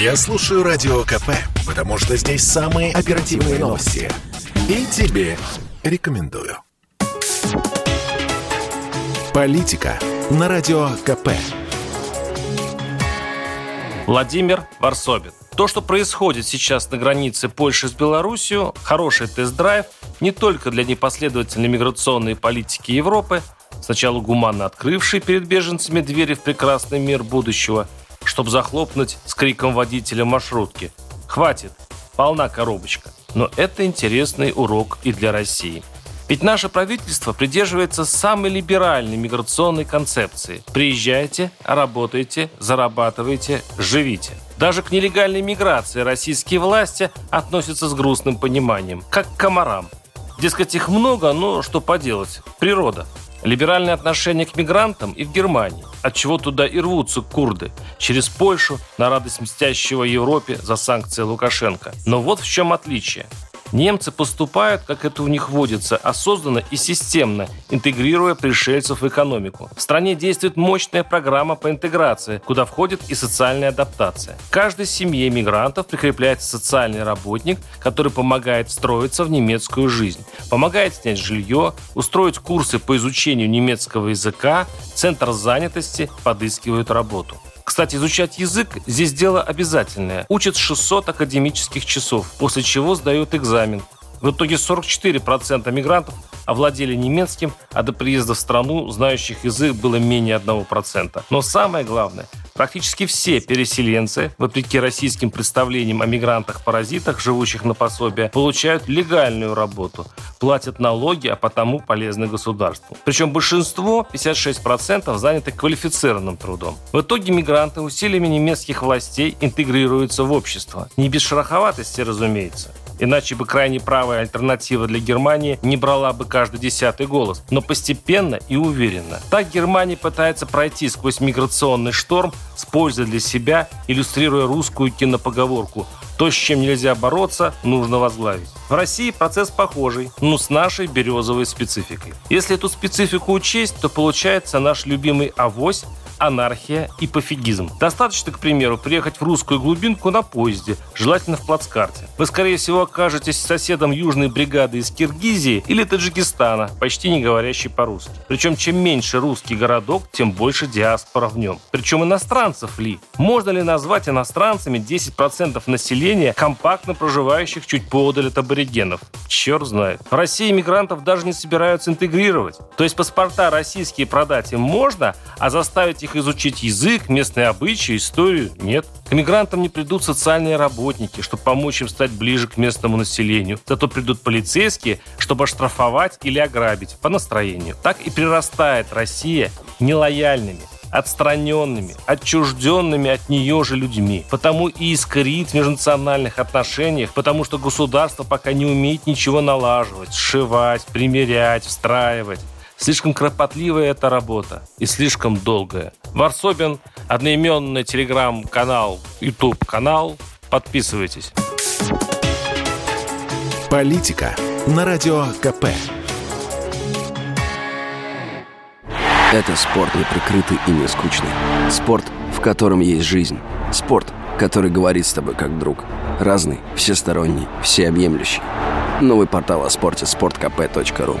Я слушаю Радио КП, потому что здесь самые оперативные новости. И тебе рекомендую. Политика на Радио КП. Владимир Варсобин. То, что происходит сейчас на границе Польши с Беларусью, хороший тест-драйв не только для непоследовательной миграционной политики Европы, сначала гуманно открывшей перед беженцами двери в прекрасный мир будущего, чтобы захлопнуть с криком водителя маршрутки. Хватит, полна коробочка. Но это интересный урок и для России. Ведь наше правительство придерживается самой либеральной миграционной концепции. Приезжайте, работайте, зарабатывайте, живите. Даже к нелегальной миграции российские власти относятся с грустным пониманием, как к комарам. Дескать, их много, но что поделать, природа. Либеральное отношение к мигрантам и в Германии, от чего туда и рвутся курды, через Польшу на радость мстящего Европе за санкции Лукашенко. Но вот в чем отличие. Немцы поступают, как это у них водится, осознанно и системно, интегрируя пришельцев в экономику. В стране действует мощная программа по интеграции, куда входит и социальная адаптация. В каждой семье мигрантов прикрепляется социальный работник, который помогает встроиться в немецкую жизнь, помогает снять жилье, устроить курсы по изучению немецкого языка, центр занятости подыскивают работу. Кстати, изучать язык здесь дело обязательное. Учат 600 академических часов, после чего сдают экзамен. В итоге 44% мигрантов овладели немецким, а до приезда в страну знающих язык было менее 1%. Но самое главное, Практически все переселенцы, вопреки российским представлениям о мигрантах-паразитах, живущих на пособие, получают легальную работу, платят налоги, а потому полезны государству. Причем большинство, 56%, заняты квалифицированным трудом. В итоге мигранты усилиями немецких властей интегрируются в общество. Не без шероховатости, разумеется. Иначе бы крайне правая альтернатива для Германии не брала бы каждый десятый голос. Но постепенно и уверенно. Так Германия пытается пройти сквозь миграционный шторм с пользой для себя, иллюстрируя русскую кинопоговорку то, с чем нельзя бороться, нужно возглавить. В России процесс похожий, но с нашей березовой спецификой. Если эту специфику учесть, то получается наш любимый авось анархия и пофигизм. Достаточно, к примеру, приехать в русскую глубинку на поезде, желательно в плацкарте. Вы, скорее всего, окажетесь соседом южной бригады из Киргизии или Таджикистана, почти не говорящий по-русски. Причем, чем меньше русский городок, тем больше диаспора в нем. Причем иностранцев ли? Можно ли назвать иностранцами 10% населения, компактно проживающих чуть поодаль от аборигенов? Черт знает. В России мигрантов даже не собираются интегрировать. То есть паспорта российские продать им можно, а заставить их их изучить язык, местные обычаи, историю? Нет. К мигрантам не придут социальные работники, чтобы помочь им стать ближе к местному населению. Зато придут полицейские, чтобы оштрафовать или ограбить по настроению. Так и прирастает Россия нелояльными, отстраненными, отчужденными от нее же людьми. Потому и искрит в межнациональных отношениях, потому что государство пока не умеет ничего налаживать, сшивать, примерять, встраивать. Слишком кропотливая эта работа и слишком долгая. Варсобин, одноименный телеграм-канал, YouTube-канал. Подписывайтесь. Политика на Радио КП. Это спорт не прикрытый и не скучный. Спорт, в котором есть жизнь. Спорт, который говорит с тобой как друг. Разный, всесторонний, всеобъемлющий. Новый портал о спорте – sportkp.ru